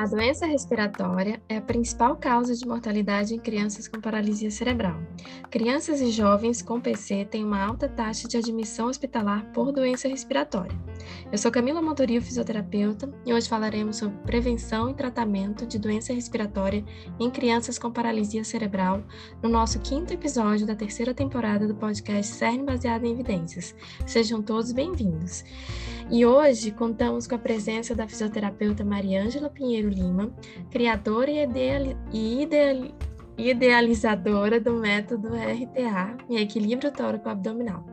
A doença respiratória é a principal causa de mortalidade em crianças com paralisia cerebral. Crianças e jovens com PC têm uma alta taxa de admissão hospitalar por doença respiratória. Eu sou Camila Montorio, fisioterapeuta, e hoje falaremos sobre prevenção e tratamento de doença respiratória em crianças com paralisia cerebral no nosso quinto episódio da terceira temporada do podcast CERN Baseado em Evidências. Sejam todos bem-vindos. E hoje contamos com a presença da fisioterapeuta Mariângela Pinheiro Lima, criadora e, ideal, e ideal, idealizadora do método RTA em equilíbrio tóraco-abdominal.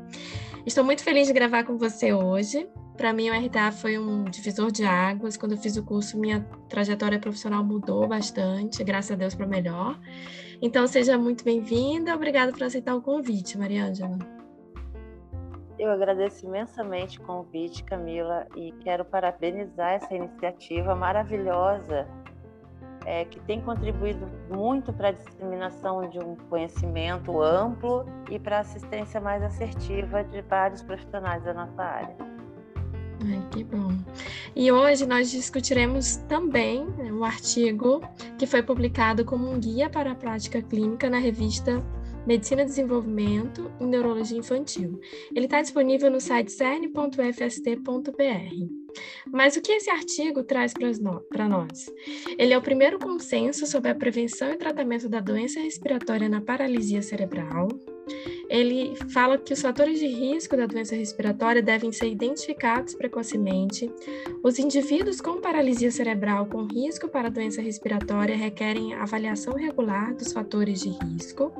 Estou muito feliz de gravar com você hoje. Para mim, o RTA foi um divisor de águas. Quando eu fiz o curso, minha trajetória profissional mudou bastante, graças a Deus para melhor. Então, seja muito bem-vinda. Obrigada por aceitar o convite, Mariângela. Eu agradeço imensamente o convite, Camila, e quero parabenizar essa iniciativa maravilhosa é, que tem contribuído muito para a disseminação de um conhecimento amplo e para a assistência mais assertiva de vários profissionais da nossa área. Ai, que bom. E hoje nós discutiremos também né, um artigo que foi publicado como um guia para a prática clínica na revista Medicina Desenvolvimento e Neurologia Infantil. Ele está disponível no site cern.fst.br. Mas o que esse artigo traz para nós? Ele é o primeiro consenso sobre a prevenção e tratamento da doença respiratória na paralisia cerebral. Ele fala que os fatores de risco da doença respiratória devem ser identificados precocemente. Os indivíduos com paralisia cerebral com risco para doença respiratória requerem avaliação regular dos fatores de risco.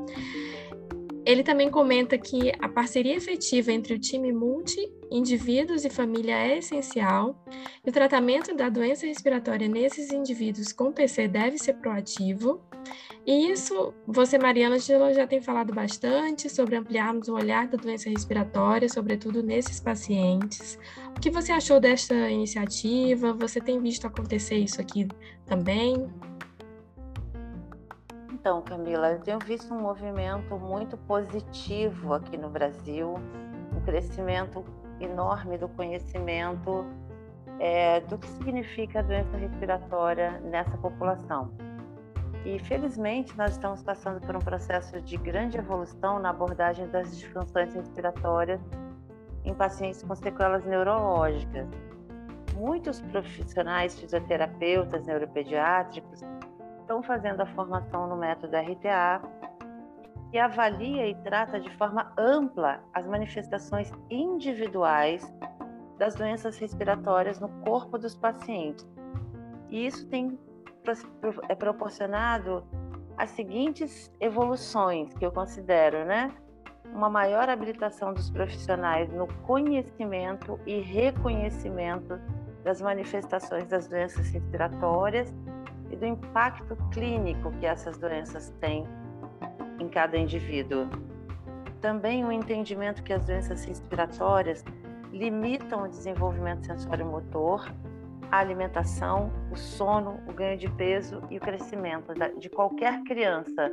Ele também comenta que a parceria efetiva entre o time multi, indivíduos e família é essencial, e o tratamento da doença respiratória nesses indivíduos com PC deve ser proativo. E isso, você, Mariana, já tem falado bastante sobre ampliarmos o olhar da doença respiratória, sobretudo nesses pacientes. O que você achou desta iniciativa? Você tem visto acontecer isso aqui também? Então, Camila, eu tenho visto um movimento muito positivo aqui no Brasil, um crescimento enorme do conhecimento é, do que significa a doença respiratória nessa população. E felizmente nós estamos passando por um processo de grande evolução na abordagem das disfunções respiratórias em pacientes com sequelas neurológicas. Muitos profissionais fisioterapeutas, neuropediátricos estão fazendo a formação no método RTA, que avalia e trata de forma ampla as manifestações individuais das doenças respiratórias no corpo dos pacientes. E isso tem é proporcionado as seguintes evoluções que eu considero, né? Uma maior habilitação dos profissionais no conhecimento e reconhecimento das manifestações das doenças respiratórias e do impacto clínico que essas doenças têm em cada indivíduo. Também o entendimento que as doenças respiratórias limitam o desenvolvimento sensório-motor, a alimentação, o sono, o ganho de peso e o crescimento de qualquer criança.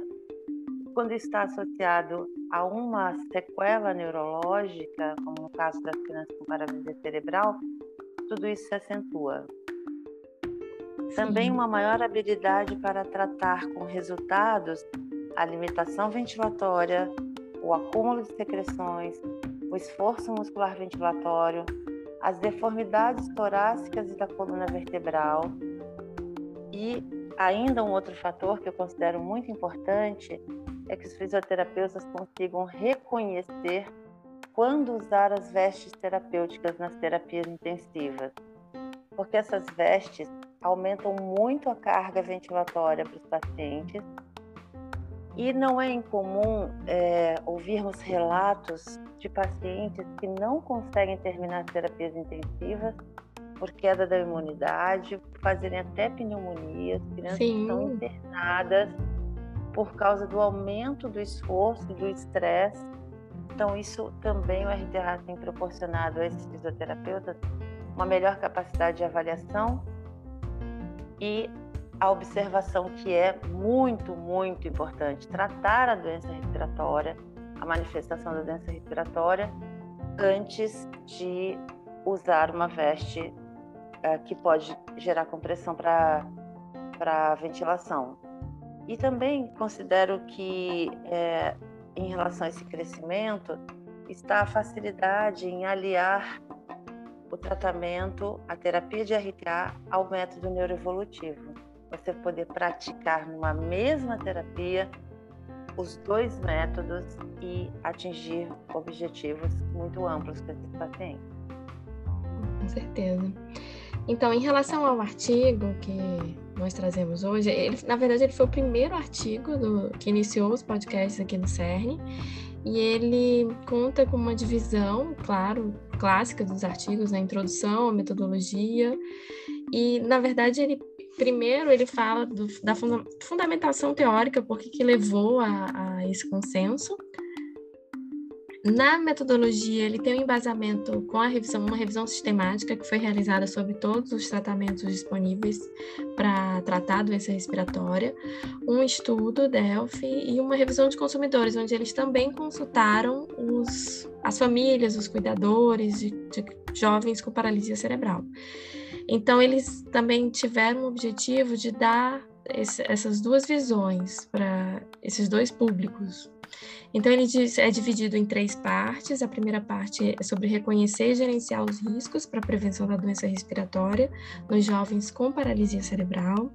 Quando está associado a uma sequela neurológica, como no caso das crianças com paralisia cerebral, tudo isso se acentua. Também uma maior habilidade para tratar com resultados a limitação ventilatória, o acúmulo de secreções, o esforço muscular ventilatório, as deformidades torácicas e da coluna vertebral. E ainda um outro fator que eu considero muito importante é que os fisioterapeutas consigam reconhecer quando usar as vestes terapêuticas nas terapias intensivas, porque essas vestes aumentam muito a carga ventilatória para os pacientes. E não é incomum é, ouvirmos relatos de pacientes que não conseguem terminar as terapias intensivas por queda da imunidade, fazerem até pneumonias, crianças Sim. estão internadas por causa do aumento do esforço, do estresse. Então, isso também o RTA tem proporcionado a esses fisioterapeutas uma melhor capacidade de avaliação e a observação que é muito, muito importante, tratar a doença respiratória, a manifestação da doença respiratória, antes de usar uma veste uh, que pode gerar compressão para para ventilação. E também considero que, é, em relação a esse crescimento, está a facilidade em aliar o tratamento, a terapia de RTA, ao método neuroevolutivo. Você poder praticar numa mesma terapia os dois métodos e atingir objetivos muito amplos para esses pacientes. Com certeza. Então, em relação ao artigo que nós trazemos hoje, ele, na verdade, ele foi o primeiro artigo do, que iniciou os podcasts aqui no CERN, e ele conta com uma divisão, claro, clássica dos artigos, na né? introdução, a metodologia, e, na verdade, ele primeiro ele fala do, da fundamentação teórica, por que levou a, a esse consenso, na metodologia, ele tem um embasamento com a revisão, uma revisão sistemática que foi realizada sobre todos os tratamentos disponíveis para tratar a doença respiratória, um estudo Delphi e uma revisão de consumidores, onde eles também consultaram os, as famílias, os cuidadores de, de jovens com paralisia cerebral. Então, eles também tiveram o objetivo de dar esse, essas duas visões para esses dois públicos, então, ele é dividido em três partes. A primeira parte é sobre reconhecer e gerenciar os riscos para a prevenção da doença respiratória nos jovens com paralisia cerebral.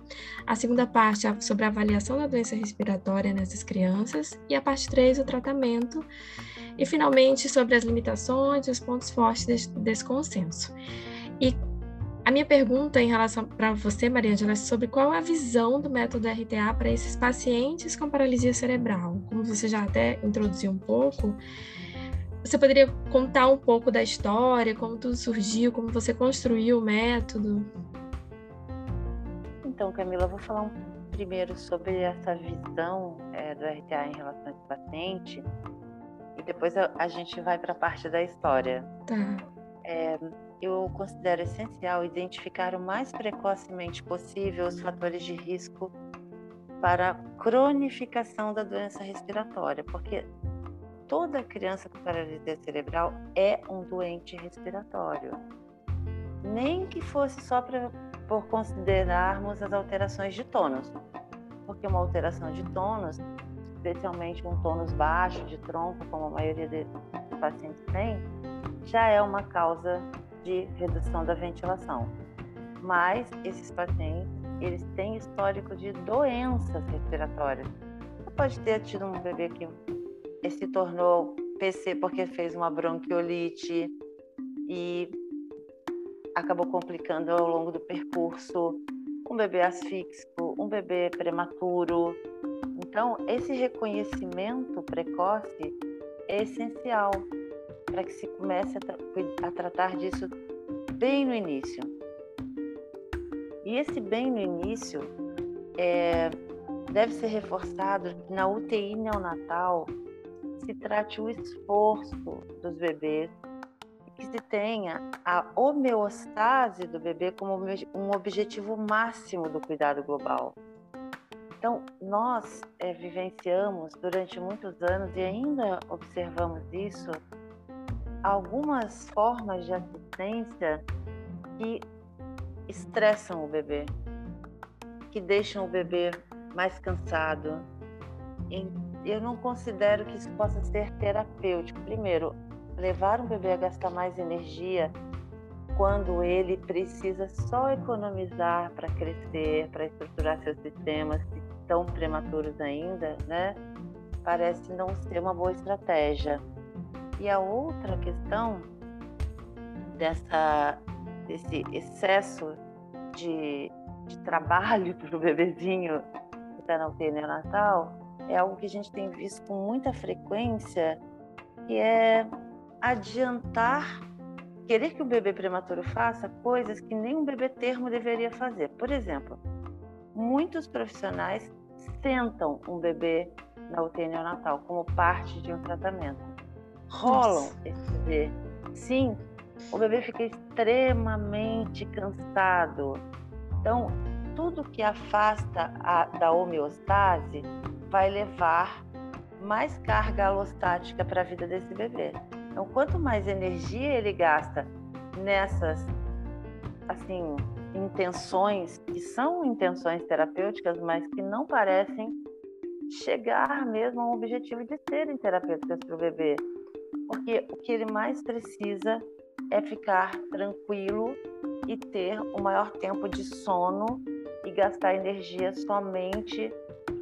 A segunda parte é sobre a avaliação da doença respiratória nessas crianças. E a parte 3, o tratamento. E, finalmente, sobre as limitações e os pontos fortes desse, desse consenso. E a minha pergunta em relação para você, Maria Angela, é sobre qual a visão do método RTA para esses pacientes com paralisia cerebral. Como você já até introduziu um pouco, você poderia contar um pouco da história, como tudo surgiu, como você construiu o método? Então, Camila, eu vou falar um, primeiro sobre essa visão é, do RTA em relação a esse paciente e depois a, a gente vai para a parte da história. Tá. É, eu considero essencial identificar o mais precocemente possível os fatores de risco para a cronificação da doença respiratória, porque toda criança com paralisia cerebral é um doente respiratório. Nem que fosse só pra, por considerarmos as alterações de tônus, porque uma alteração de tônus, especialmente um tônus baixo de tronco, como a maioria dos pacientes tem, já é uma causa de redução da ventilação. Mas esses pacientes, eles têm histórico de doenças respiratórias. Você pode ter tido um bebê que se tornou PC porque fez uma bronquiolite e acabou complicando ao longo do percurso, um bebê asfíxico, um bebê prematuro. Então, esse reconhecimento precoce é essencial para que se comece a, tra a tratar disso bem no início. E esse bem no início é, deve ser reforçado que na UTI neonatal se trate o esforço dos bebês que se tenha a homeostase do bebê como um objetivo máximo do cuidado global. Então, nós é, vivenciamos durante muitos anos e ainda observamos isso algumas formas de assistência que estressam o bebê, que deixam o bebê mais cansado. Eu não considero que isso possa ser terapêutico. Primeiro, levar um bebê a gastar mais energia quando ele precisa só economizar para crescer, para estruturar seus sistemas que estão prematuros ainda, né? Parece não ser uma boa estratégia. E a outra questão dessa, desse excesso de, de trabalho para o bebezinho que está na UTI neonatal é algo que a gente tem visto com muita frequência, que é adiantar, querer que o bebê prematuro faça coisas que nem um bebê termo deveria fazer. Por exemplo, muitos profissionais sentam um bebê na UTI neonatal como parte de um tratamento rolam esse bebê. Sim, o bebê fica extremamente cansado. Então, tudo que afasta a, da homeostase vai levar mais carga alostática para a vida desse bebê. Então, quanto mais energia ele gasta nessas, assim, intenções que são intenções terapêuticas, mas que não parecem chegar mesmo ao objetivo de serem terapêuticas para o bebê. Porque o que ele mais precisa é ficar tranquilo e ter o maior tempo de sono e gastar energia somente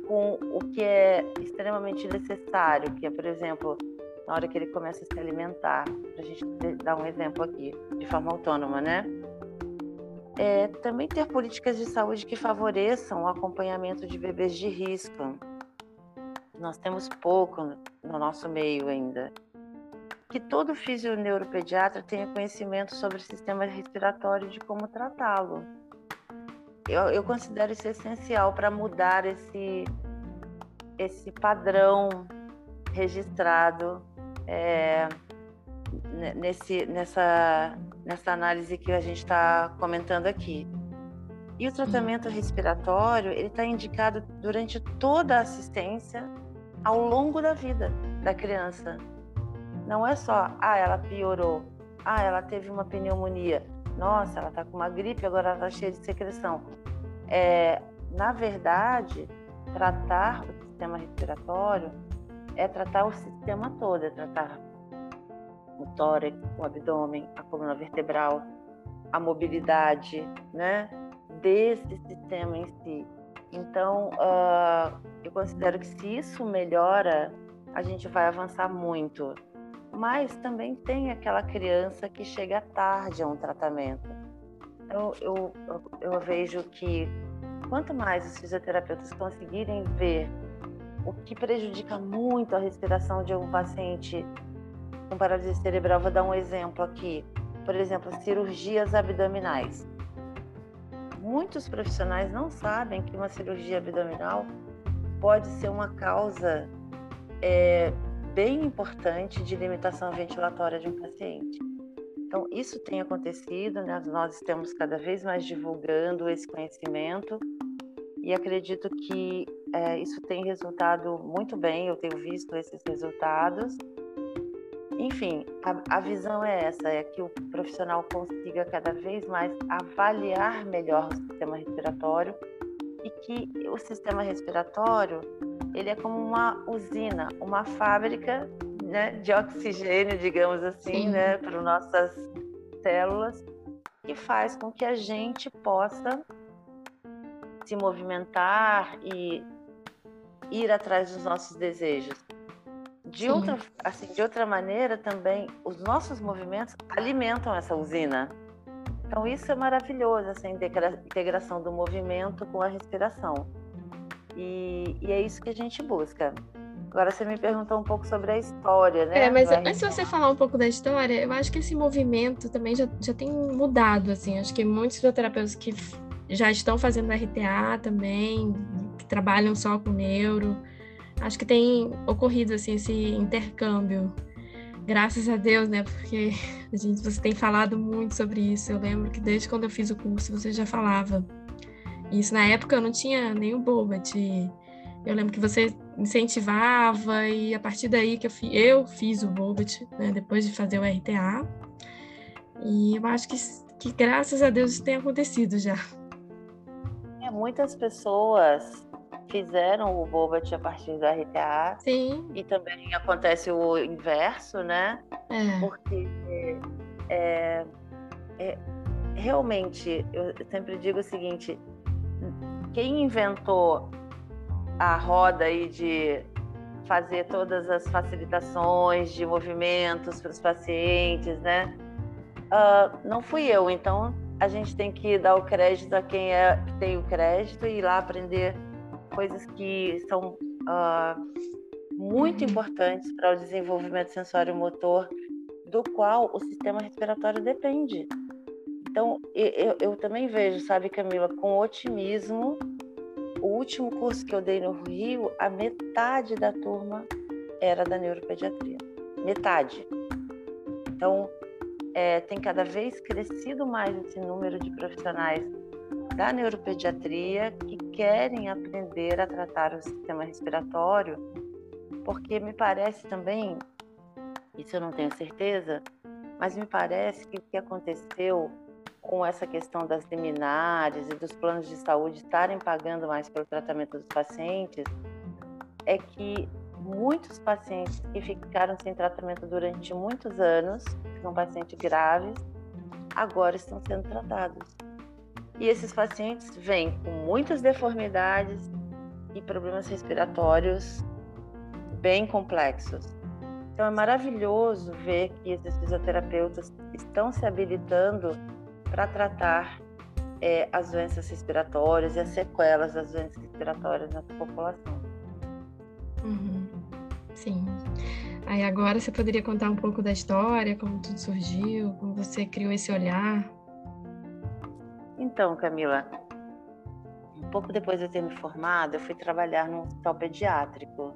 com o que é extremamente necessário, que é, por exemplo, na hora que ele começa a se alimentar, para a gente dar um exemplo aqui, de forma autônoma, né? É, também ter políticas de saúde que favoreçam o acompanhamento de bebês de risco. Nós temos pouco no nosso meio ainda. Que todo fisioneuropediatra tenha conhecimento sobre o sistema respiratório e de como tratá-lo. Eu, eu considero isso essencial para mudar esse, esse padrão registrado é, nesse, nessa, nessa análise que a gente está comentando aqui. E o tratamento respiratório ele está indicado durante toda a assistência ao longo da vida da criança. Não é só, ah, ela piorou, ah, ela teve uma pneumonia, nossa, ela está com uma gripe, agora ela está cheia de secreção. É, na verdade, tratar o sistema respiratório é tratar o sistema todo, é tratar o tórax, o abdômen, a coluna vertebral, a mobilidade, né, desse sistema em si. Então, uh, eu considero que se isso melhora, a gente vai avançar muito. Mas também tem aquela criança que chega tarde a um tratamento. Então, eu, eu, vejo que quanto mais os fisioterapeutas conseguirem ver o que prejudica muito a respiração de um paciente com paralisia cerebral. Vou dar um exemplo aqui. Por exemplo, cirurgias abdominais. Muitos profissionais não sabem que uma cirurgia abdominal pode ser uma causa é, bem importante de limitação ventilatória de um paciente. Então, isso tem acontecido, né? nós estamos cada vez mais divulgando esse conhecimento e acredito que é, isso tem resultado muito bem, eu tenho visto esses resultados. Enfim, a, a visão é essa, é que o profissional consiga cada vez mais avaliar melhor o sistema respiratório e que o sistema respiratório ele é como uma usina, uma fábrica né, de oxigênio, digamos assim, né, para nossas células, que faz com que a gente possa se movimentar e ir atrás dos nossos desejos. De outra, assim, de outra maneira também, os nossos movimentos alimentam essa usina. Então isso é maravilhoso, essa integração do movimento com a respiração. E, e é isso que a gente busca. Agora você me perguntou um pouco sobre a história, né? É, mas antes de você falar um pouco da história, eu acho que esse movimento também já, já tem mudado, assim. Acho que muitos fisioterapeutas que já estão fazendo RTA também, que trabalham só com neuro. Acho que tem ocorrido assim esse intercâmbio. Graças a Deus, né? Porque a gente você tem falado muito sobre isso. Eu lembro que desde quando eu fiz o curso você já falava. Isso na época eu não tinha nenhum Bobat. Eu lembro que você incentivava e a partir daí que eu, fi, eu fiz o Bobat, né, depois de fazer o RTA. E eu acho que, que graças a Deus isso tem acontecido já. É, muitas pessoas fizeram o Bobat a partir do RTA. Sim. E também acontece o inverso, né? É. Porque é, é, realmente, eu sempre digo o seguinte: quem inventou a roda aí de fazer todas as facilitações de movimentos para os pacientes, né? Uh, não fui eu, então a gente tem que dar o crédito a quem é, tem o crédito e ir lá aprender coisas que são uh, muito uhum. importantes para o desenvolvimento sensório-motor, do qual o sistema respiratório depende. Então, eu, eu também vejo, sabe, Camila, com otimismo, o último curso que eu dei no Rio, a metade da turma era da neuropediatria. Metade. Então, é, tem cada vez crescido mais esse número de profissionais da neuropediatria que querem aprender a tratar o sistema respiratório, porque me parece também, isso eu não tenho certeza, mas me parece que o que aconteceu com essa questão das liminares e dos planos de saúde estarem pagando mais pelo tratamento dos pacientes, é que muitos pacientes que ficaram sem tratamento durante muitos anos, são pacientes graves, agora estão sendo tratados. E esses pacientes vêm com muitas deformidades e problemas respiratórios bem complexos. Então é maravilhoso ver que esses fisioterapeutas estão se habilitando para tratar é, as doenças respiratórias e as sequelas das doenças respiratórias na população. Uhum. Sim. Aí agora você poderia contar um pouco da história, como tudo surgiu, como você criou esse olhar? Então, Camila, um pouco depois de eu ter me formado, eu fui trabalhar num hospital pediátrico.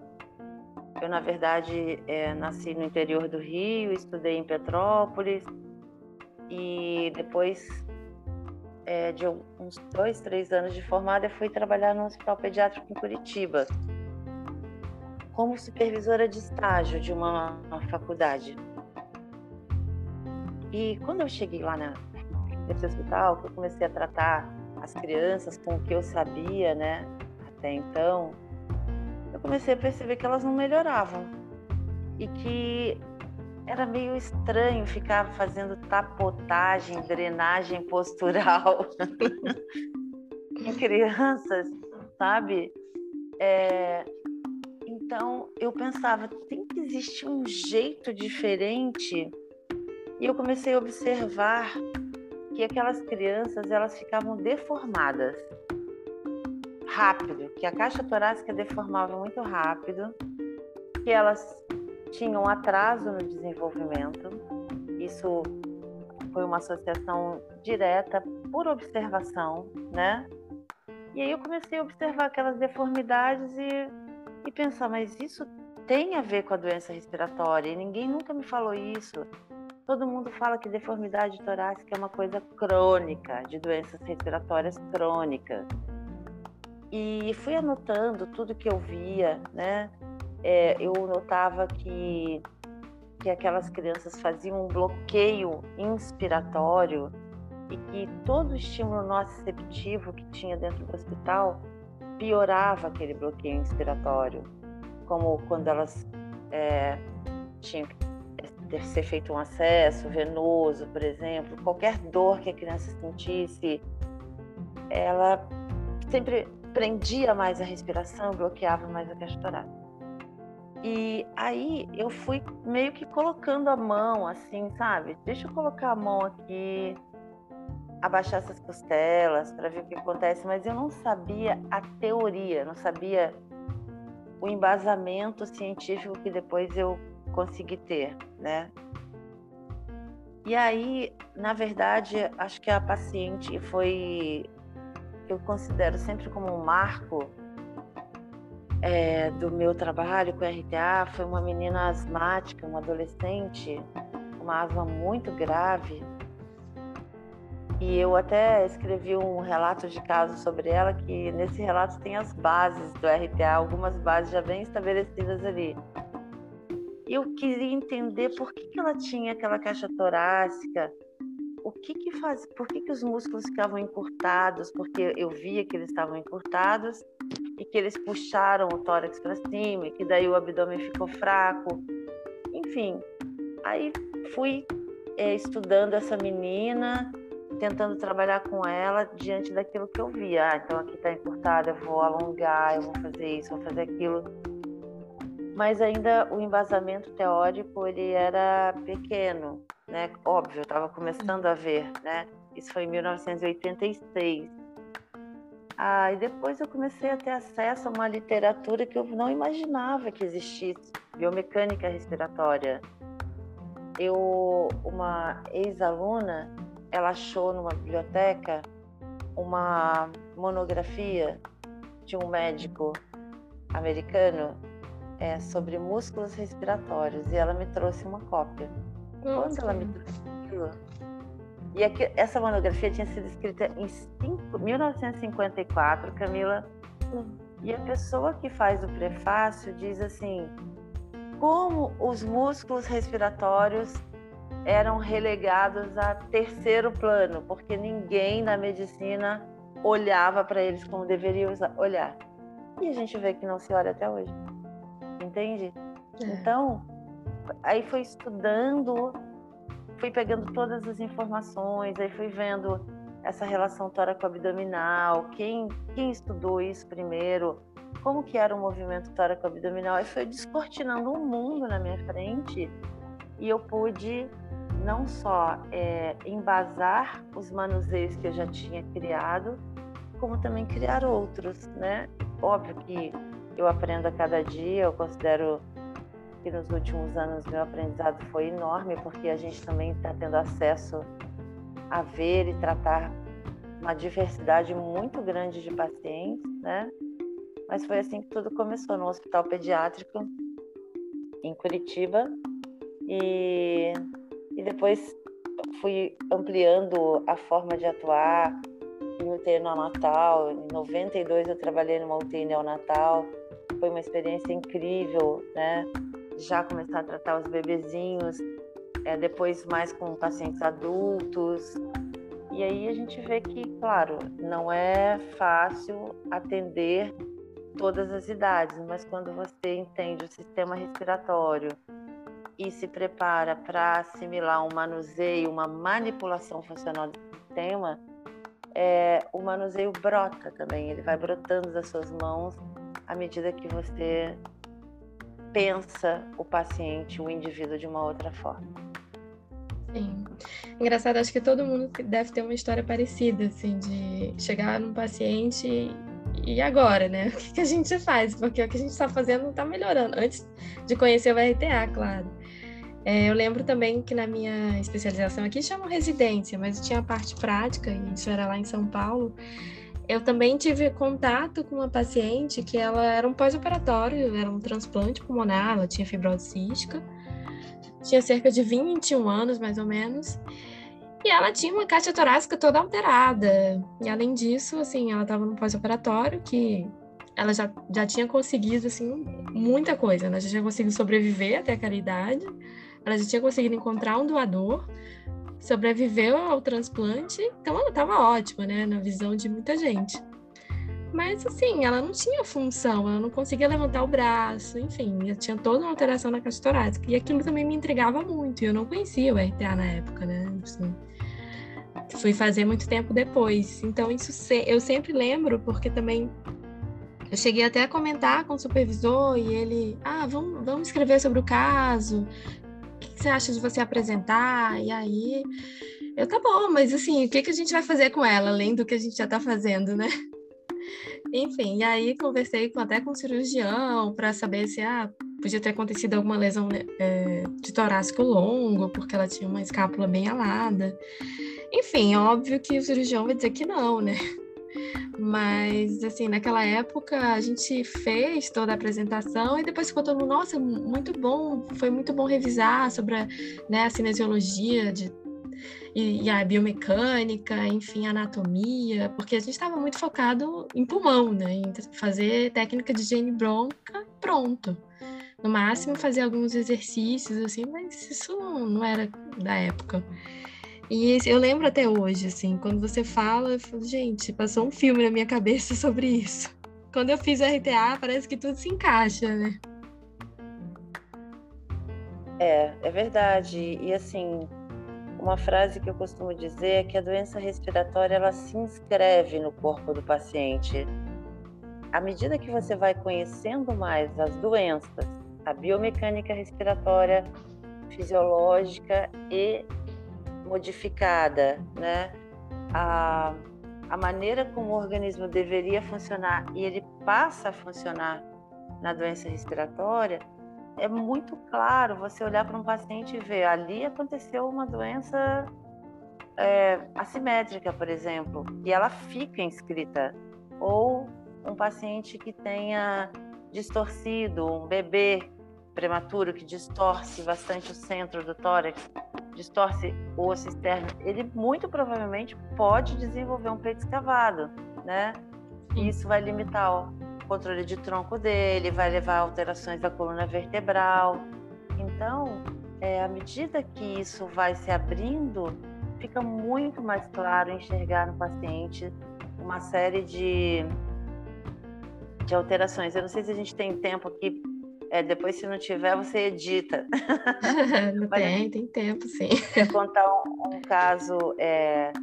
Eu, na verdade, é, nasci no interior do Rio, estudei em Petrópolis, e depois é, de uns dois, três anos de formada, eu fui trabalhar no Hospital Pediátrico em Curitiba, como supervisora de estágio de uma, uma faculdade. E quando eu cheguei lá na, nesse hospital, que eu comecei a tratar as crianças com o que eu sabia, né, até então, eu comecei a perceber que elas não melhoravam e que era meio estranho ficar fazendo tapotagem, drenagem postural em crianças, sabe? É... Então eu pensava, tem que existir um jeito diferente. E eu comecei a observar que aquelas crianças elas ficavam deformadas rápido, que a caixa torácica deformava muito rápido, que elas tinham atraso no desenvolvimento. Isso foi uma associação direta por observação, né? E aí eu comecei a observar aquelas deformidades e, e pensar, mas isso tem a ver com a doença respiratória e ninguém nunca me falou isso. Todo mundo fala que deformidade torácica é uma coisa crônica, de doenças respiratórias crônicas. E fui anotando tudo que eu via, né? é, eu notava que, que aquelas crianças faziam um bloqueio inspiratório e que todo o estímulo nociceptivo que tinha dentro do hospital piorava aquele bloqueio inspiratório, como quando elas é, tinham que ser feito um acesso venoso, por exemplo, qualquer dor que a criança sentisse, ela sempre prendia mais a respiração, bloqueava mais a caixa. E aí eu fui meio que colocando a mão, assim, sabe? Deixa eu colocar a mão aqui, abaixar essas costelas para ver o que acontece, mas eu não sabia a teoria, não sabia o embasamento científico que depois eu consegui ter, né? E aí, na verdade, acho que a paciente foi eu considero sempre como um marco é, do meu trabalho com RTA foi uma menina asmática, uma adolescente, uma asma muito grave. E eu até escrevi um relato de caso sobre ela, que nesse relato tem as bases do RTA, algumas bases já bem estabelecidas ali. Eu queria entender por que, que ela tinha aquela caixa torácica, o que que faz, por que, que os músculos ficavam encurtados, porque eu via que eles estavam encurtados e que eles puxaram o tórax para cima e que daí o abdômen ficou fraco. Enfim, aí fui é, estudando essa menina, tentando trabalhar com ela diante daquilo que eu via. Ah, então aqui está encurtada, eu vou alongar, eu vou fazer isso, vou fazer aquilo. Mas ainda o embasamento teórico ele era pequeno, né? Óbvio, eu estava começando a ver, né? Isso foi em 1986. Ah, e depois eu comecei a ter acesso a uma literatura que eu não imaginava que existisse, biomecânica respiratória. Eu, uma ex-aluna, ela achou numa biblioteca uma monografia de um médico americano é, sobre músculos respiratórios e ela me trouxe uma cópia. Quando ela me trouxe aquilo, e aqui, essa monografia tinha sido escrita em cinco, 1954, Camila. E a pessoa que faz o prefácio diz assim: como os músculos respiratórios eram relegados a terceiro plano, porque ninguém na medicina olhava para eles como deveria olhar. E a gente vê que não se olha até hoje. Entende? É. Então, aí foi estudando, fui pegando todas as informações, aí fui vendo essa relação tóraco-abdominal, quem, quem estudou isso primeiro, como que era o movimento tóraco-abdominal, aí foi descortinando um mundo na minha frente e eu pude não só é, embasar os manuseios que eu já tinha criado, como também criar outros, né? Óbvio que eu aprendo a cada dia, eu considero que nos últimos anos meu aprendizado foi enorme, porque a gente também está tendo acesso a ver e tratar uma diversidade muito grande de pacientes, né? Mas foi assim que tudo começou no Hospital Pediátrico em Curitiba e, e depois fui ampliando a forma de atuar em UTI neonatal. Em 92 eu trabalhei numa UTI neonatal. Foi uma experiência incrível, né? Já começar a tratar os bebezinhos, é, depois mais com pacientes adultos. E aí a gente vê que, claro, não é fácil atender todas as idades, mas quando você entende o sistema respiratório e se prepara para assimilar um manuseio, uma manipulação funcional do sistema, é, o manuseio brota também, ele vai brotando das suas mãos à medida que você pensa o paciente, o indivíduo de uma outra forma. Sim. Engraçado, acho que todo mundo deve ter uma história parecida, assim, de chegar num paciente e agora, né? O que, a gente faz? Porque o que a gente está fazendo não está melhorando. Antes de conhecer o RTA, claro. É, eu lembro também que na minha especialização aqui chamam residência, mas tinha a parte prática, e isso era lá em São Paulo. Eu também tive contato com uma paciente que ela era um pós-operatório, era um transplante pulmonar, ela tinha fibrose cística, tinha cerca de 21 anos, mais ou menos, e ela tinha uma caixa torácica toda alterada. E além disso, assim, ela estava no pós-operatório que ela já, já tinha conseguido, assim, muita coisa. Ela já tinha conseguido sobreviver até aquela idade, ela já tinha conseguido encontrar um doador, sobreviveu ao transplante, então ela estava ótima, né, na visão de muita gente. Mas assim, ela não tinha função, ela não conseguia levantar o braço, enfim, já tinha toda uma alteração na caixa torácica. E aquilo também me intrigava muito, e eu não conhecia o RTA na época, né? Assim, fui fazer muito tempo depois. Então, isso eu sempre lembro, porque também eu cheguei até a comentar com o supervisor e ele, ah, vamos, vamos escrever sobre o caso, o que você acha de você apresentar? E aí, eu, tá bom, mas assim, o que, que a gente vai fazer com ela, além do que a gente já tá fazendo, né? Enfim, e aí conversei com, até com o cirurgião para saber se ah, podia ter acontecido alguma lesão né, é, de torácico longo, porque ela tinha uma escápula bem alada. Enfim, óbvio que o cirurgião vai dizer que não, né? Mas, assim, naquela época a gente fez toda a apresentação e depois ficou todo mundo, nossa, muito bom, foi muito bom revisar sobre a, né, a cinesiologia de, e, e, a biomecânica, enfim, anatomia, porque a gente estava muito focado em pulmão, né, em fazer técnica de higiene bronca, pronto. No máximo fazer alguns exercícios, assim, mas isso não era da época. E eu lembro até hoje, assim, quando você fala, eu falo, gente, passou um filme na minha cabeça sobre isso. Quando eu fiz o RTA, parece que tudo se encaixa, né? É, é verdade. E assim, uma frase que eu costumo dizer é que a doença respiratória ela se inscreve no corpo do paciente. À medida que você vai conhecendo mais as doenças, a biomecânica respiratória, fisiológica e modificada, né? A, a maneira como o organismo deveria funcionar e ele passa a funcionar na doença respiratória, é muito claro você olhar para um paciente e ver ali aconteceu uma doença é, assimétrica, por exemplo, e ela fica inscrita. Ou um paciente que tenha distorcido, um bebê prematuro que distorce bastante o centro do tórax, distorce o osso externo, ele muito provavelmente pode desenvolver um peito escavado, né? E isso vai limitar o controle de tronco dele, vai levar a alterações da coluna vertebral. Então, é, à medida que isso vai se abrindo, fica muito mais claro enxergar no paciente uma série de, de alterações. Eu não sei se a gente tem tempo aqui, é, depois se não tiver, você edita. não tem, tem tempo, sim. Vou contar um, um caso, é,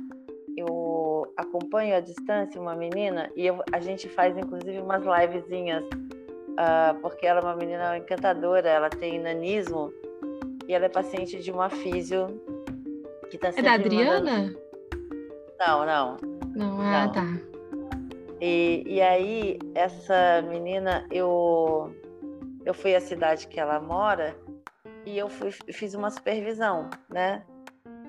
eu acompanho à distância uma menina e eu, a gente faz inclusive umas livezinhas, uh, porque ela é uma menina encantadora, ela tem nanismo e ela é paciente de uma físio que está É da Adriana? Mandando... Não, não. Não, ah, não. tá. E, e aí, essa menina, eu, eu fui à cidade que ela mora e eu fui, fiz uma supervisão, né?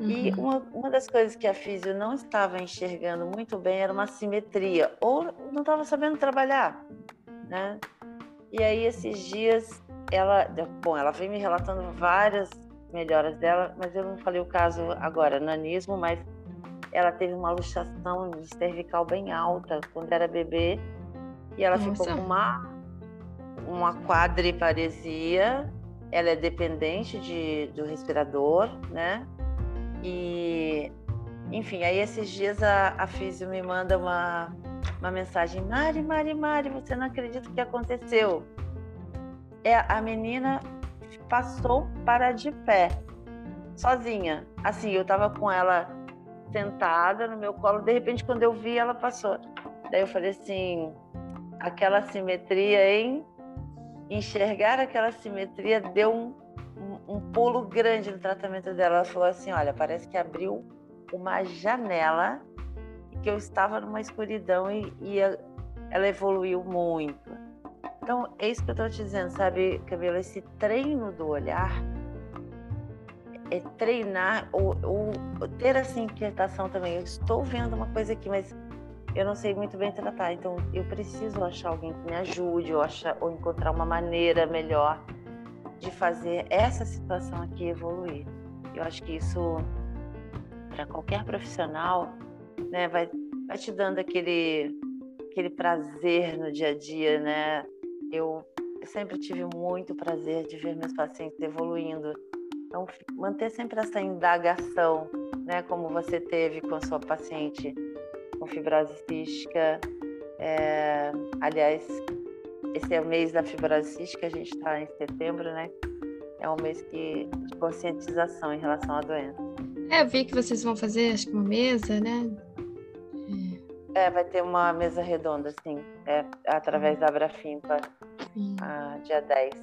Uhum. E uma, uma das coisas que a físio não estava enxergando muito bem era uma simetria, ou não estava sabendo trabalhar, né? E aí, esses dias, ela, bom, ela vem me relatando várias melhoras dela, mas eu não falei o caso agora, nanismo, mas ela teve uma luxação de cervical bem alta quando era bebê e ela Nossa. ficou com uma uma quadriparesia, ela é dependente de, do respirador, né? E enfim, aí esses dias a, a Físio me manda uma, uma mensagem: Mari, Mari, Mari, você não acredita o que aconteceu? É, a menina passou para de pé, sozinha. Assim, eu tava com ela sentada no meu colo, de repente, quando eu vi, ela passou. Daí eu falei assim: aquela simetria, hein? Enxergar aquela simetria deu um, um, um pulo grande no tratamento dela. Ela falou assim: olha, parece que abriu uma janela que eu estava numa escuridão e, e ela evoluiu muito. Então, é isso que eu estou te dizendo, sabe, Camila? Esse treino do olhar é treinar ou, ou, ter essa inquietação também. Eu estou vendo uma coisa aqui, mas eu não sei muito bem tratar. Então, eu preciso achar alguém que me ajude ou, achar, ou encontrar uma maneira melhor de fazer essa situação aqui evoluir. Eu acho que isso, para qualquer profissional, né, vai, vai te dando aquele, aquele prazer no dia a dia, né? Eu, sempre tive muito prazer de ver meus pacientes evoluindo. Então, manter sempre essa indagação, né, como você teve com a sua paciente com fibrose cística. É, aliás, esse é o mês da fibrose cística, a gente está em setembro, né? É um mês que, de conscientização em relação à doença. É, eu vi que vocês vão fazer, acho que uma mesa, né? É, vai ter uma mesa redonda, sim, é, através da Abrafimpa, ah, dia 10,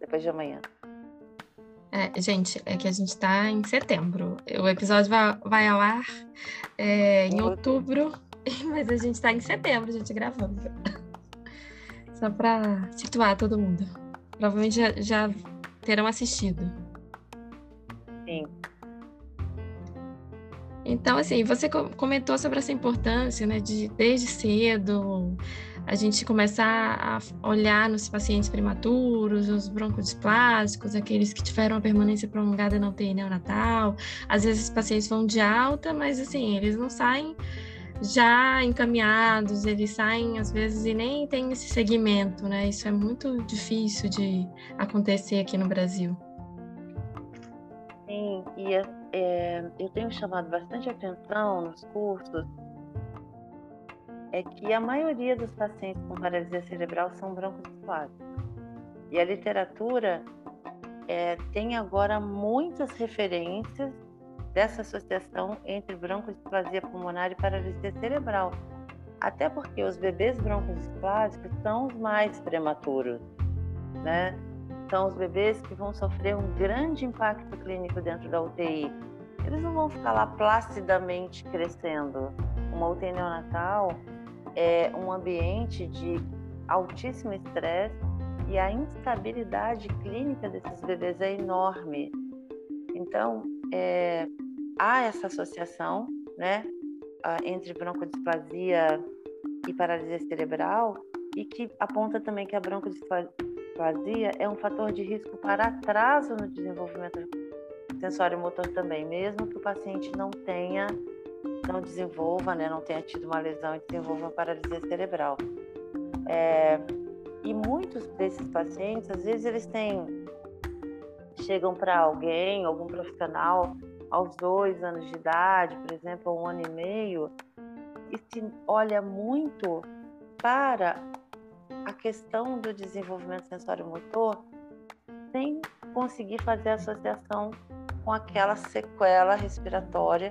depois de amanhã. É, gente, é que a gente está em setembro. O episódio vai, vai ao ar é, em outubro, mas a gente está em setembro, a gente gravando. Só para situar todo mundo. Provavelmente já, já terão assistido. Sim. Então, assim, você comentou sobre essa importância, né, de desde cedo a gente começar a olhar nos pacientes prematuros, os broncodisplásicos, aqueles que tiveram uma permanência prolongada na UTI neonatal. Às vezes os pacientes vão de alta, mas assim, eles não saem já encaminhados, eles saem às vezes e nem tem esse segmento, né? Isso é muito difícil de acontecer aqui no Brasil. Sim, e é, eu tenho chamado bastante atenção nos cursos é que a maioria dos pacientes com paralisia cerebral são broncodisplásicos. E a literatura é, tem agora muitas referências dessa associação entre broncodisplasia pulmonar e paralisia cerebral. Até porque os bebês broncodisplásicos são os mais prematuros, né? São os bebês que vão sofrer um grande impacto clínico dentro da UTI. Eles não vão ficar lá placidamente crescendo. Uma UTI neonatal é um ambiente de altíssimo estresse e a instabilidade clínica desses bebês é enorme. Então, é, há essa associação né, entre broncodisplasia e paralisia cerebral e que aponta também que a broncodisplasia é um fator de risco para atraso no desenvolvimento sensório motor também, mesmo que o paciente não tenha não desenvolva, né, não tenha tido uma lesão e desenvolva paralisia cerebral. É, e muitos desses pacientes, às vezes eles têm chegam para alguém, algum profissional, aos dois anos de idade, por exemplo, um ano e meio, e se olha muito para a questão do desenvolvimento sensório-motor sem conseguir fazer associação com aquela sequela respiratória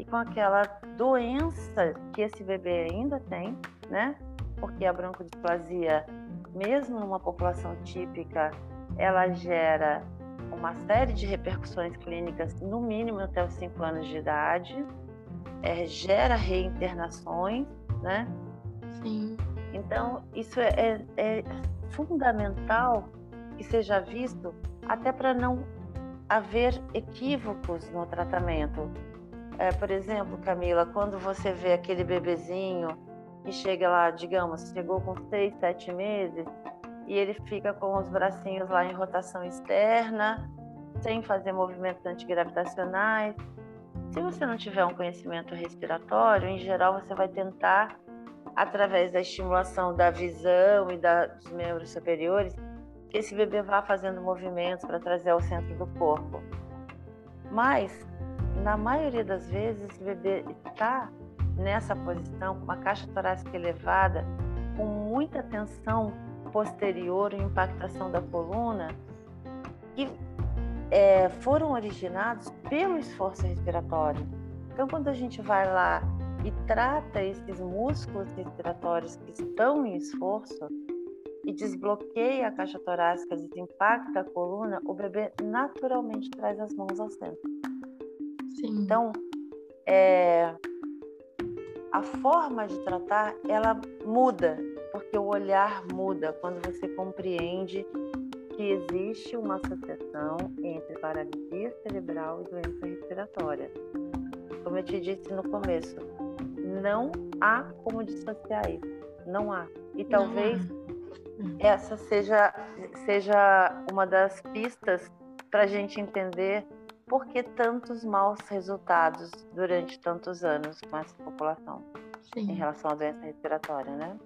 e com aquela doença que esse bebê ainda tem, né? Porque a broncodisplasia, mesmo numa população típica, ela gera uma série de repercussões clínicas, no mínimo até os 5 anos de idade, é, gera reinternações, né? Sim. Então, isso é, é, é fundamental que seja visto até para não haver equívocos no tratamento. É, por exemplo, Camila, quando você vê aquele bebezinho que chega lá, digamos, chegou com seis, sete meses, e ele fica com os bracinhos lá em rotação externa, sem fazer movimentos antigravitacionais. Se você não tiver um conhecimento respiratório, em geral você vai tentar, através da estimulação da visão e da, dos membros superiores, que esse bebê vá fazendo movimentos para trazer ao centro do corpo. Mas, na maioria das vezes, esse bebê está nessa posição, com uma caixa torácica elevada, com muita tensão posterior e impactação da coluna, que é, foram originados pelo esforço respiratório. Então, quando a gente vai lá e trata esses músculos respiratórios que estão em esforço e desbloqueia a caixa torácica, desimpacta a coluna, o bebê naturalmente traz as mãos ao centro. Sim. Então, é, a forma de tratar ela muda porque o olhar muda quando você compreende que existe uma associação entre paralisia cerebral e doença respiratória. Como eu te disse no começo, não há como dissociar isso. Não há. E talvez essa seja, seja uma das pistas para a gente entender por que tantos maus resultados durante tantos anos com essa população Sim. em relação à doença respiratória, né?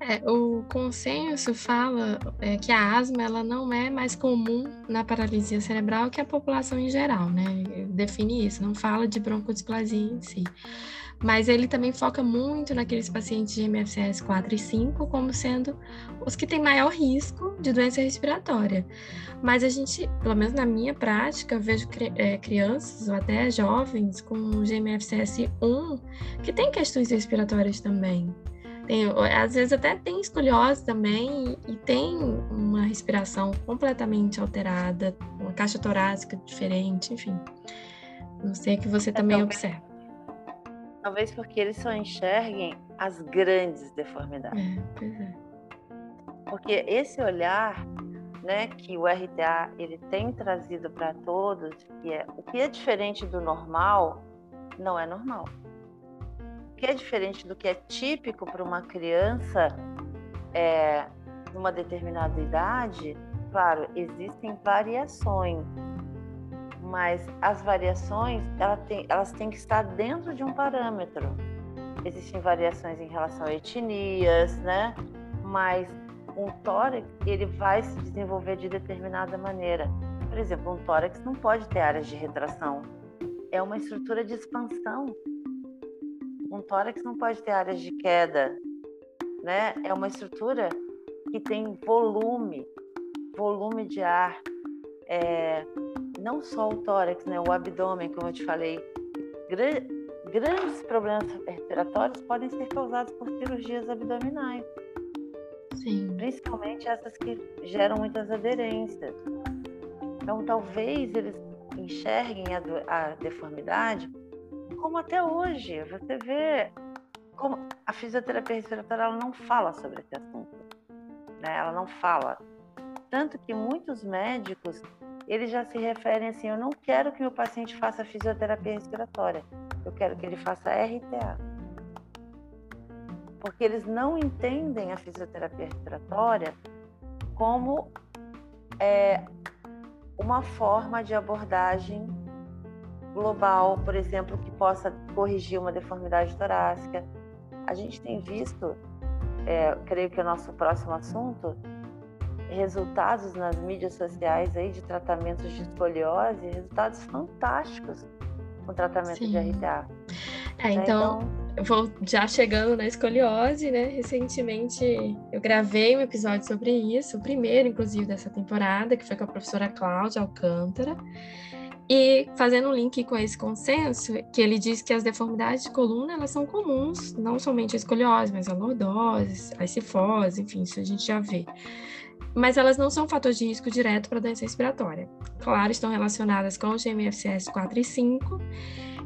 É, o consenso fala é, que a asma ela não é mais comum na paralisia cerebral que a população em geral, né? Define isso, não fala de broncodisplasia em si. Mas ele também foca muito naqueles pacientes de MFCS 4 e 5 como sendo os que têm maior risco de doença respiratória. Mas a gente, pelo menos na minha prática, vejo é, crianças ou até jovens com GMFCS 1 que têm questões respiratórias também. Tem, às vezes até tem escoliose também e tem uma respiração completamente alterada, uma caixa torácica diferente, enfim. Não sei o que você é, também observa. Talvez porque eles só enxerguem as grandes deformidades. É, pois é. Porque esse olhar né, que o RTA ele tem trazido para todos, que é o que é diferente do normal, não é normal que é diferente do que é típico para uma criança é, numa determinada idade, claro, existem variações, mas as variações ela tem, elas têm que estar dentro de um parâmetro. Existem variações em relação a etnias, né? Mas um tórax ele vai se desenvolver de determinada maneira. Por exemplo, um tórax não pode ter áreas de retração. É uma estrutura de expansão um tórax não pode ter áreas de queda, né? É uma estrutura que tem volume, volume de ar. É, não só o tórax, né? O abdômen, como eu te falei. grandes problemas respiratórios podem ser causados por cirurgias abdominais. Sim. Principalmente essas que geram muitas aderências. Então, talvez eles enxerguem a, a deformidade como até hoje. Você vê como a fisioterapia respiratória ela não fala sobre esse assunto. Né? Ela não fala. Tanto que muitos médicos eles já se referem assim: eu não quero que meu paciente faça fisioterapia respiratória, eu quero que ele faça RTA. Porque eles não entendem a fisioterapia respiratória como é, uma forma de abordagem global, por exemplo, que possa corrigir uma deformidade torácica. A gente tem visto, é, creio que é o nosso próximo assunto, resultados nas mídias sociais aí de tratamentos de escoliose, resultados fantásticos com tratamento Sim. de RTA. É, né, então, então, vou já chegando na escoliose, né? Recentemente eu gravei um episódio sobre isso, o primeiro, inclusive, dessa temporada, que foi com a professora Cláudia Alcântara. E fazendo um link com esse consenso, que ele diz que as deformidades de coluna elas são comuns, não somente a escoliose, mas a lordose, a cifose, enfim, isso a gente já vê. Mas elas não são fator de risco direto para doença respiratória. Claro, estão relacionadas com o GMFCS 4 e 5,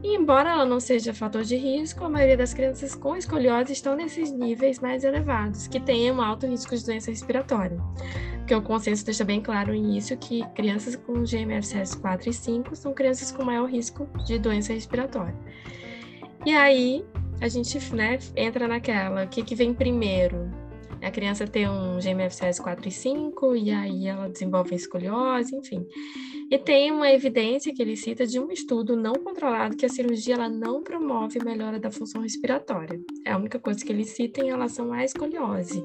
e embora ela não seja fator de risco, a maioria das crianças com escoliose estão nesses níveis mais elevados, que têm um alto risco de doença respiratória. Porque o consenso deixa bem claro no início que crianças com GMFCS 4 e 5 são crianças com maior risco de doença respiratória. E aí a gente né, entra naquela, o que, que vem primeiro? A criança tem um GMFCS 4 e 5, e aí ela desenvolve escoliose, enfim. E tem uma evidência que ele cita de um estudo não controlado que a cirurgia ela não promove melhora da função respiratória. É a única coisa que ele cita em relação à escoliose.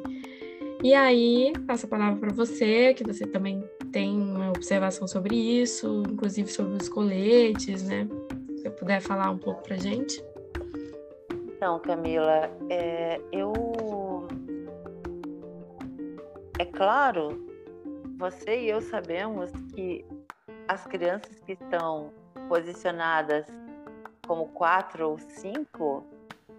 E aí, passo a palavra para você, que você também tem uma observação sobre isso, inclusive sobre os coletes, né? Se você puder falar um pouco para gente. Então, Camila, é, eu. É claro, você e eu sabemos que as crianças que estão posicionadas como quatro ou cinco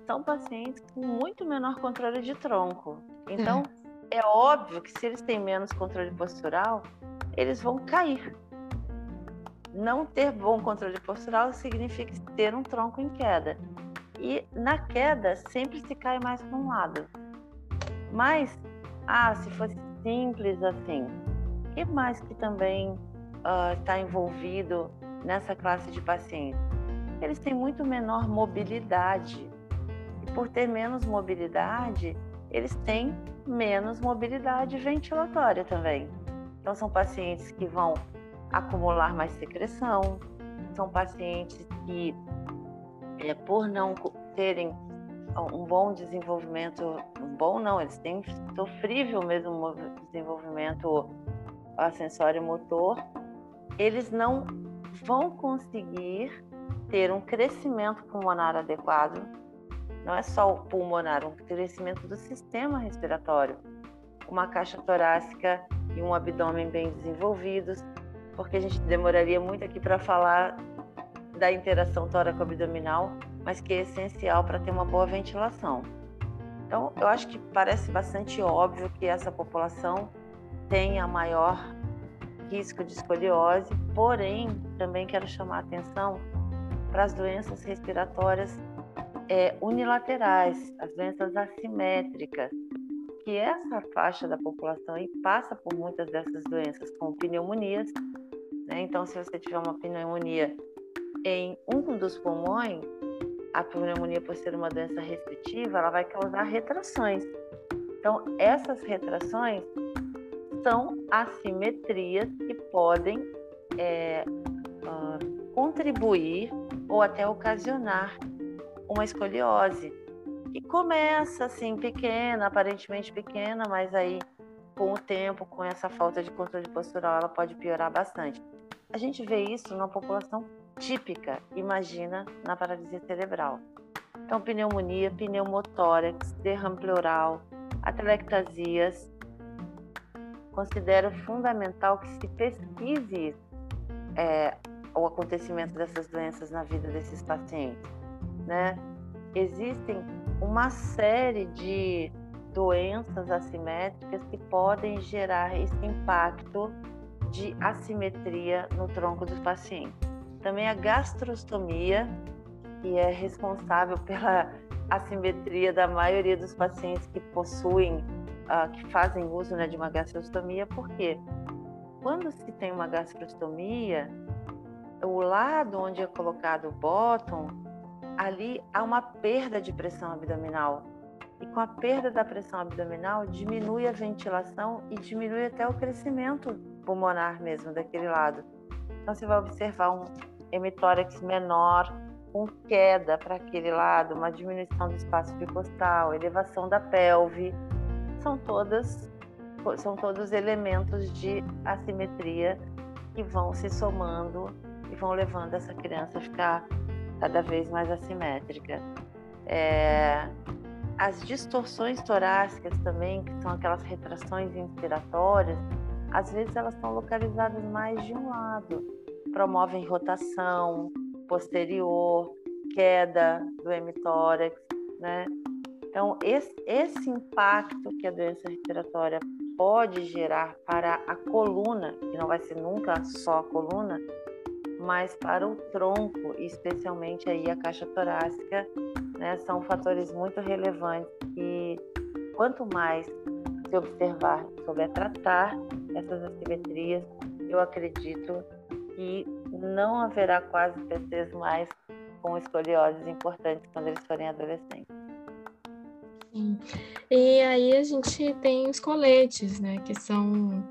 são pacientes com muito menor controle de tronco. Então, é. é óbvio que se eles têm menos controle postural, eles vão cair. Não ter bom controle postural significa ter um tronco em queda. E na queda sempre se cai mais para um lado. Mas, ah, se fosse simples assim, que mais que também está ah, uh, envolvido nessa classe de pacientes? Eles têm muito menor mobilidade. E por ter menos mobilidade, eles têm menos mobilidade ventilatória também. Então, são pacientes que vão acumular mais secreção, são pacientes que, é, por não terem um bom desenvolvimento, bom não, eles têm sofrível mesmo desenvolvimento sensório motor, eles não vão conseguir ter um crescimento pulmonar adequado. Não é só o pulmonar, um crescimento do sistema respiratório, uma caixa torácica e um abdômen bem desenvolvidos, porque a gente demoraria muito aqui para falar da interação tóraco-abdominal, mas que é essencial para ter uma boa ventilação. Então, eu acho que parece bastante óbvio que essa população tem a maior risco de escoliose, porém, também quero chamar a atenção para as doenças respiratórias é, unilaterais, as doenças assimétricas, que essa faixa da população aí passa por muitas dessas doenças, como pneumonias. Né? Então, se você tiver uma pneumonia em um dos pulmões, a pneumonia, por ser uma doença restritiva, ela vai causar retrações. Então, essas retrações são assimetrias que podem é, uh, contribuir ou até ocasionar uma escoliose, que começa assim pequena, aparentemente pequena, mas aí com o tempo, com essa falta de controle postural, ela pode piorar bastante. A gente vê isso numa população típica, imagina na paralisia cerebral. Então, pneumonia, pneumotórax, derrame pleural, atelectasias, considero fundamental que se pesquise é, o acontecimento dessas doenças na vida desses pacientes, né? Existem uma série de doenças assimétricas que podem gerar esse impacto de assimetria no tronco dos pacientes. Também a gastrostomia, que é responsável pela assimetria da maioria dos pacientes que possuem uh, que fazem uso né, de uma gastrostomia, porque quando se tem uma gastrostomia, o lado onde é colocado o bottom, ali há uma perda de pressão abdominal. E com a perda da pressão abdominal, diminui a ventilação e diminui até o crescimento pulmonar mesmo daquele lado. Então você vai observar um hemitórax menor, com queda para aquele lado, uma diminuição do espaço bicostal, elevação da pelve, são todas são todos elementos de assimetria que vão se somando e vão levando essa criança a ficar cada vez mais assimétrica. É, as distorções torácicas também, que são aquelas retrações inspiratórias, às vezes elas estão localizadas mais de um lado, promovem rotação posterior, queda do hemitórax, né? Então, esse, esse impacto que a doença respiratória pode gerar para a coluna, que não vai ser nunca só a coluna, mas para o tronco, especialmente aí a caixa torácica, né, são fatores muito relevantes e quanto mais se observar sobre tratar essas assimetrias, eu acredito que não haverá quase PCs mais com escolioses importantes quando eles forem adolescentes. Sim. E aí a gente tem os coletes, né? Que são.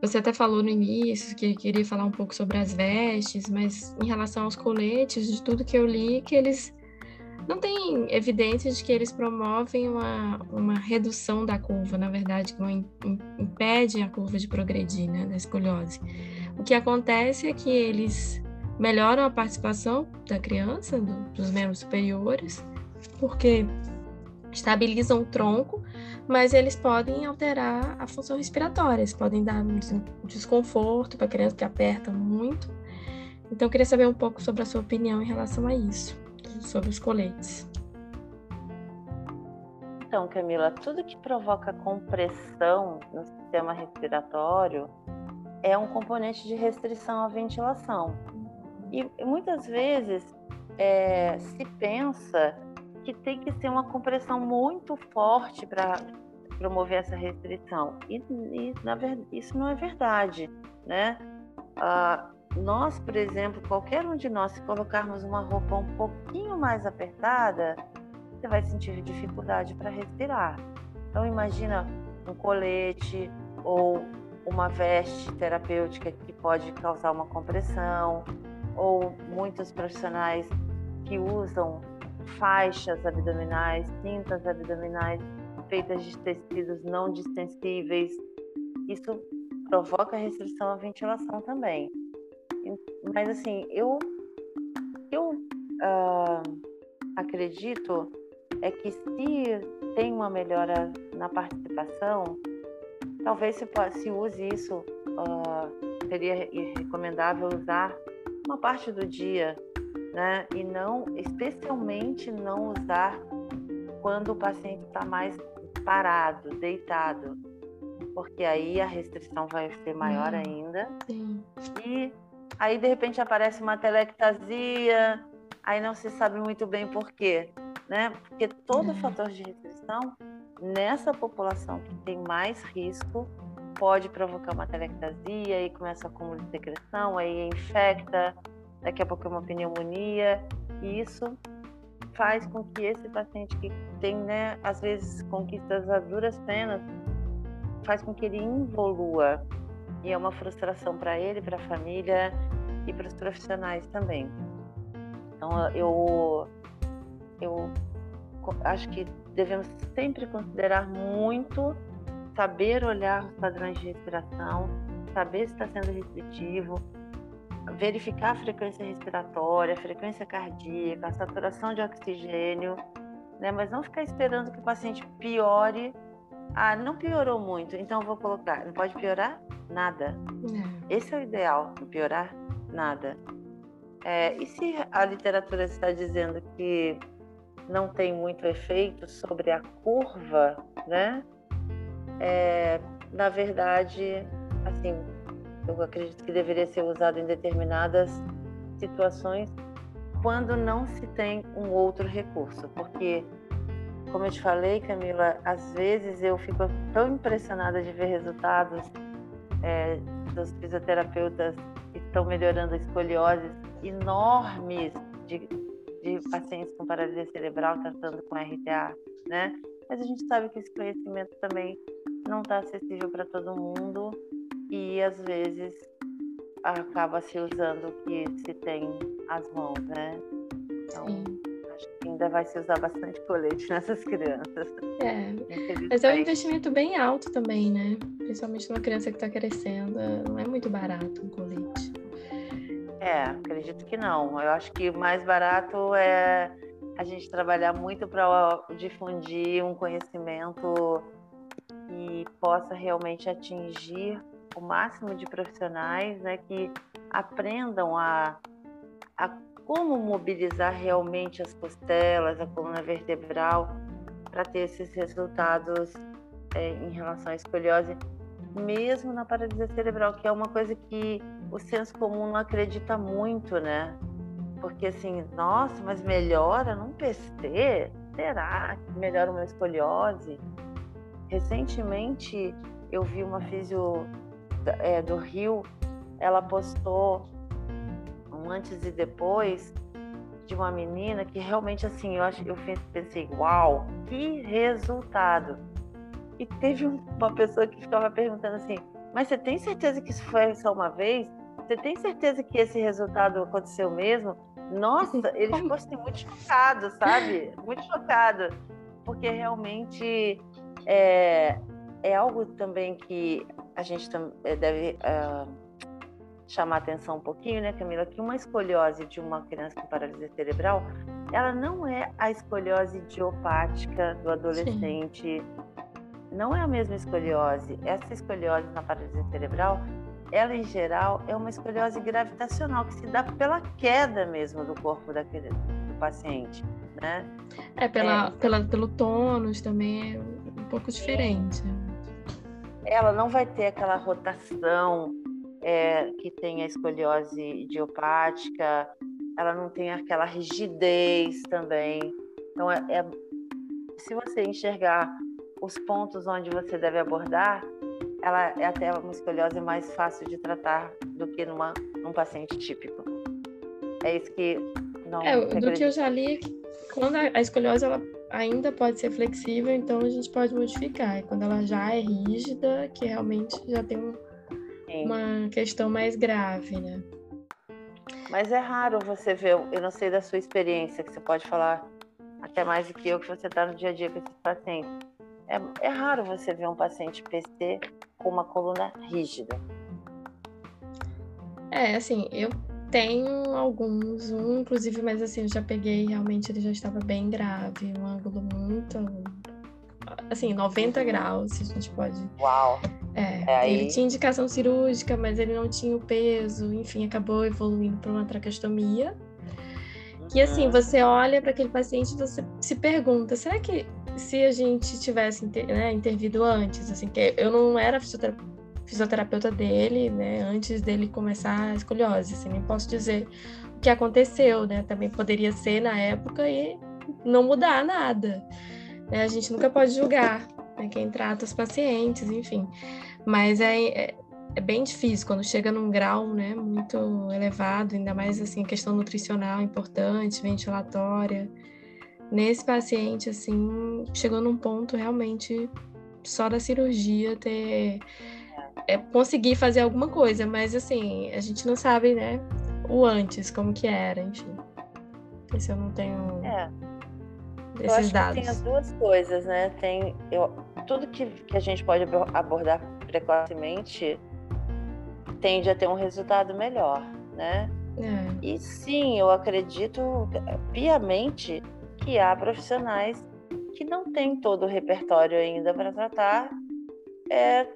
Você até falou no início que queria falar um pouco sobre as vestes, mas em relação aos coletes, de tudo que eu li, que eles não tem evidência de que eles promovem uma, uma redução da curva, na verdade, que não impedem a curva de progredir, né, da escoliose. O que acontece é que eles melhoram a participação da criança, do, dos membros superiores, porque estabilizam o tronco, mas eles podem alterar a função respiratória, eles podem dar um desconforto para a criança que aperta muito. Então, eu queria saber um pouco sobre a sua opinião em relação a isso, sobre os coletes. Então, Camila, tudo que provoca compressão no sistema respiratório é um componente de restrição à ventilação. E muitas vezes é, se pensa que tem que ser uma compressão muito forte para promover essa restrição. E, e, verdade, isso não é verdade, né? Ah, nós, por exemplo, qualquer um de nós, se colocarmos uma roupa um pouquinho mais apertada, você vai sentir dificuldade para respirar. Então, imagina um colete ou uma veste terapêutica que pode causar uma compressão, ou muitos profissionais que usam faixas abdominais, cintas abdominais feitas de tecidos não distensíveis. Isso provoca restrição à ventilação também. Mas assim, eu eu uh, acredito é que se tem uma melhora na participação, talvez se, se use isso, uh, seria recomendável usar uma parte do dia né? E não, especialmente não usar quando o paciente está mais parado, deitado, porque aí a restrição vai ser maior hum, ainda. Sim. E aí de repente aparece uma telectasia, aí não se sabe muito bem por quê, né? Porque todo é. fator de restrição nessa população que tem mais risco pode provocar uma telectasia e começa a acúmulo de secreção, aí infecta, daqui a pouco é uma pneumonia, e isso faz com que esse paciente que tem, né, às vezes conquistas a duras penas, faz com que ele involua. E é uma frustração para ele, para a família e para os profissionais também. Então, eu, eu acho que devemos sempre considerar muito saber olhar os padrões de respiração, saber se está sendo restritivo, verificar a frequência respiratória, a frequência cardíaca, a saturação de oxigênio, né? mas não ficar esperando que o paciente piore. Ah, não piorou muito, então vou colocar. Não pode piorar nada. É. Esse é o ideal, não piorar nada. É, e se a literatura está dizendo que não tem muito efeito sobre a curva, né? É, na verdade, assim, eu acredito que deveria ser usado em determinadas situações quando não se tem um outro recurso, porque como eu te falei, Camila, às vezes eu fico tão impressionada de ver resultados é, dos fisioterapeutas que estão melhorando a escoliose enormes de, de pacientes com paralisia cerebral tratando com RTA, né? Mas a gente sabe que esse conhecimento também não está acessível para todo mundo e às vezes acaba se usando o que se tem às mãos, né? Então, Sim. acho que ainda vai se usar bastante colete nessas crianças. É, mas é um investimento bem alto também, né? Principalmente numa criança que está crescendo, não é muito barato um colete. É, acredito que não. Eu acho que mais barato é a gente trabalhar muito para difundir um conhecimento que possa realmente atingir o máximo de profissionais, né, que aprendam a, a como mobilizar realmente as costelas, a coluna vertebral, para ter esses resultados é, em relação à escoliose, mesmo na paralisia cerebral, que é uma coisa que o senso comum não acredita muito, né? Porque assim, nossa, mas melhora num PC? Será que melhora uma escoliose? Recentemente eu vi uma fisio é, do Rio, ela postou um antes e depois de uma menina que realmente assim, eu, acho, eu pensei, uau, que resultado! E teve uma pessoa que ficava perguntando assim, mas você tem certeza que isso foi só uma vez? Você tem certeza que esse resultado aconteceu mesmo? Nossa, ele ficou assim, muito chocado, sabe? Muito chocado. Porque realmente é, é algo também que a gente é, deve uh, chamar atenção um pouquinho, né, Camila? Que uma escoliose de uma criança com paralisia cerebral, ela não é a escoliose idiopática do adolescente. Sim. Não é a mesma escoliose. Essa escoliose na paralisia cerebral, ela em geral é uma escoliose gravitacional que se dá pela queda mesmo do corpo daquele, do paciente, né? É pela, é, pela pelo tônus também é pouco diferente. Ela não vai ter aquela rotação é, que tem a escoliose idiopática, ela não tem aquela rigidez também. Então, é, é, se você enxergar os pontos onde você deve abordar, ela é até uma escoliose mais fácil de tratar do que numa, num paciente típico. É isso que não. É, do que eu já li, quando a escoliose ela ainda pode ser flexível, então a gente pode modificar. E quando ela já é rígida, que realmente já tem um, uma questão mais grave, né? Mas é raro você ver, eu não sei da sua experiência, que você pode falar até mais do que eu, que você está no dia a dia com esses pacientes. É, é raro você ver um paciente PC com uma coluna rígida. É, assim, eu tenho alguns, um inclusive, mas assim, eu já peguei, realmente ele já estava bem grave, um ângulo muito, assim, 90 graus, se a gente pode. Uau! É, é aí... ele tinha indicação cirúrgica, mas ele não tinha o peso, enfim, acabou evoluindo para uma traqueostomia. E assim, uhum. você olha para aquele paciente e você se pergunta, será que se a gente tivesse né, intervido antes, assim, que eu não era fisioterapeuta fisioterapeuta dele, né, antes dele começar a escoliose, assim, nem posso dizer o que aconteceu, né, também poderia ser na época e não mudar nada, né, a gente nunca pode julgar né, quem trata os pacientes, enfim, mas é, é, é, bem difícil quando chega num grau, né, muito elevado, ainda mais, assim, questão nutricional importante, ventilatória, nesse paciente, assim, chegou num ponto realmente só da cirurgia ter é, conseguir fazer alguma coisa, mas assim, a gente não sabe, né, o antes, como que era, enfim. Esse eu não tenho é. esses eu acho dados. Que tem as duas coisas, né? Tem eu, tudo que, que a gente pode abordar precocemente tende a ter um resultado melhor, né? É. E sim, eu acredito piamente que há profissionais que não têm todo o repertório ainda para tratar é,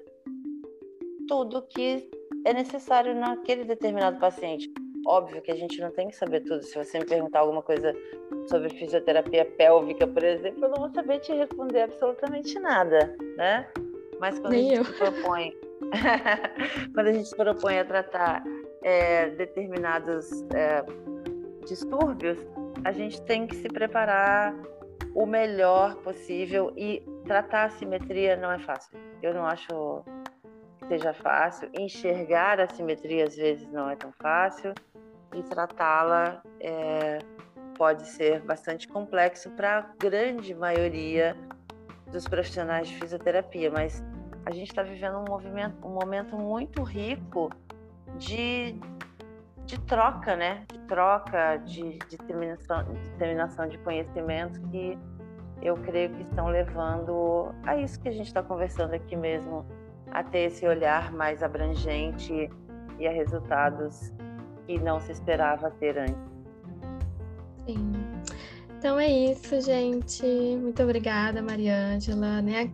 tudo que é necessário naquele determinado paciente. Óbvio que a gente não tem que saber tudo. Se você me perguntar alguma coisa sobre fisioterapia pélvica, por exemplo, eu não vou saber te responder absolutamente nada, né? Mas quando Nem a gente eu. propõe, quando a gente se propõe a tratar é, determinados é, distúrbios, a gente tem que se preparar o melhor possível e tratar a simetria não é fácil. Eu não acho seja fácil, enxergar a simetria às vezes não é tão fácil e tratá-la é, pode ser bastante complexo para a grande maioria dos profissionais de fisioterapia, mas a gente está vivendo um um momento muito rico de de troca, né? De troca, de disseminação, disseminação de conhecimentos que eu creio que estão levando a isso que a gente está conversando aqui mesmo, a ter esse olhar mais abrangente e a resultados que não se esperava ter antes. Sim. Então é isso, gente. Muito obrigada, Mariângela. Nem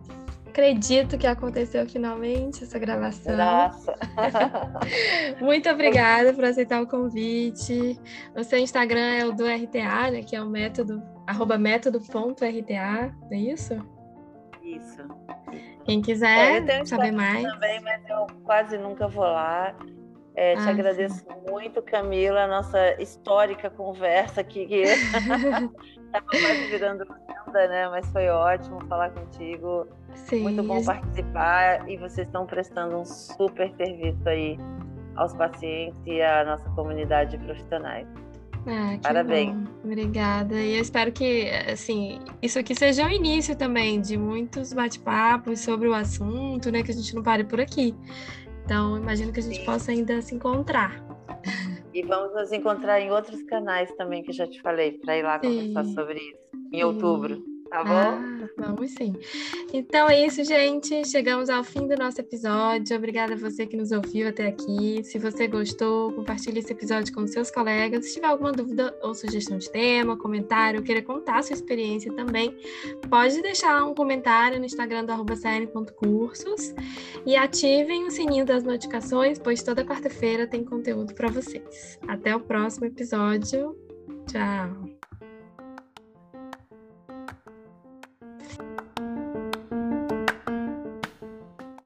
acredito que aconteceu finalmente essa gravação. Nossa. Muito obrigada por aceitar o convite. O seu Instagram é o do RTA, né? Que é o método, arroba método.rta, é isso? Isso. Quem quiser é, saber mais. Também, mas eu quase nunca vou lá. É, te ah, agradeço sim. muito, Camila, a nossa histórica conversa aqui, que estava quase virando lenda, né? Mas foi ótimo falar contigo. Sim. Muito bom participar e vocês estão prestando um super serviço aí aos pacientes e à nossa comunidade de profissionais. Ah, Parabéns. Bom. Obrigada. E eu espero que, assim, isso aqui seja o início também de muitos bate-papos sobre o assunto, né? Que a gente não pare por aqui. Então, imagino que a gente Sim. possa ainda se encontrar. E vamos nos encontrar em outros canais também que eu já te falei, para ir lá Sim. conversar sobre isso, em Sim. outubro tá bom? Ah, vamos sim. Então é isso, gente. Chegamos ao fim do nosso episódio. Obrigada a você que nos ouviu até aqui. Se você gostou, compartilhe esse episódio com seus colegas. Se tiver alguma dúvida ou sugestão de tema, comentário, queira contar sua experiência também, pode deixar um comentário no Instagram do arroba cursos e ativem o sininho das notificações, pois toda quarta-feira tem conteúdo para vocês. Até o próximo episódio. Tchau!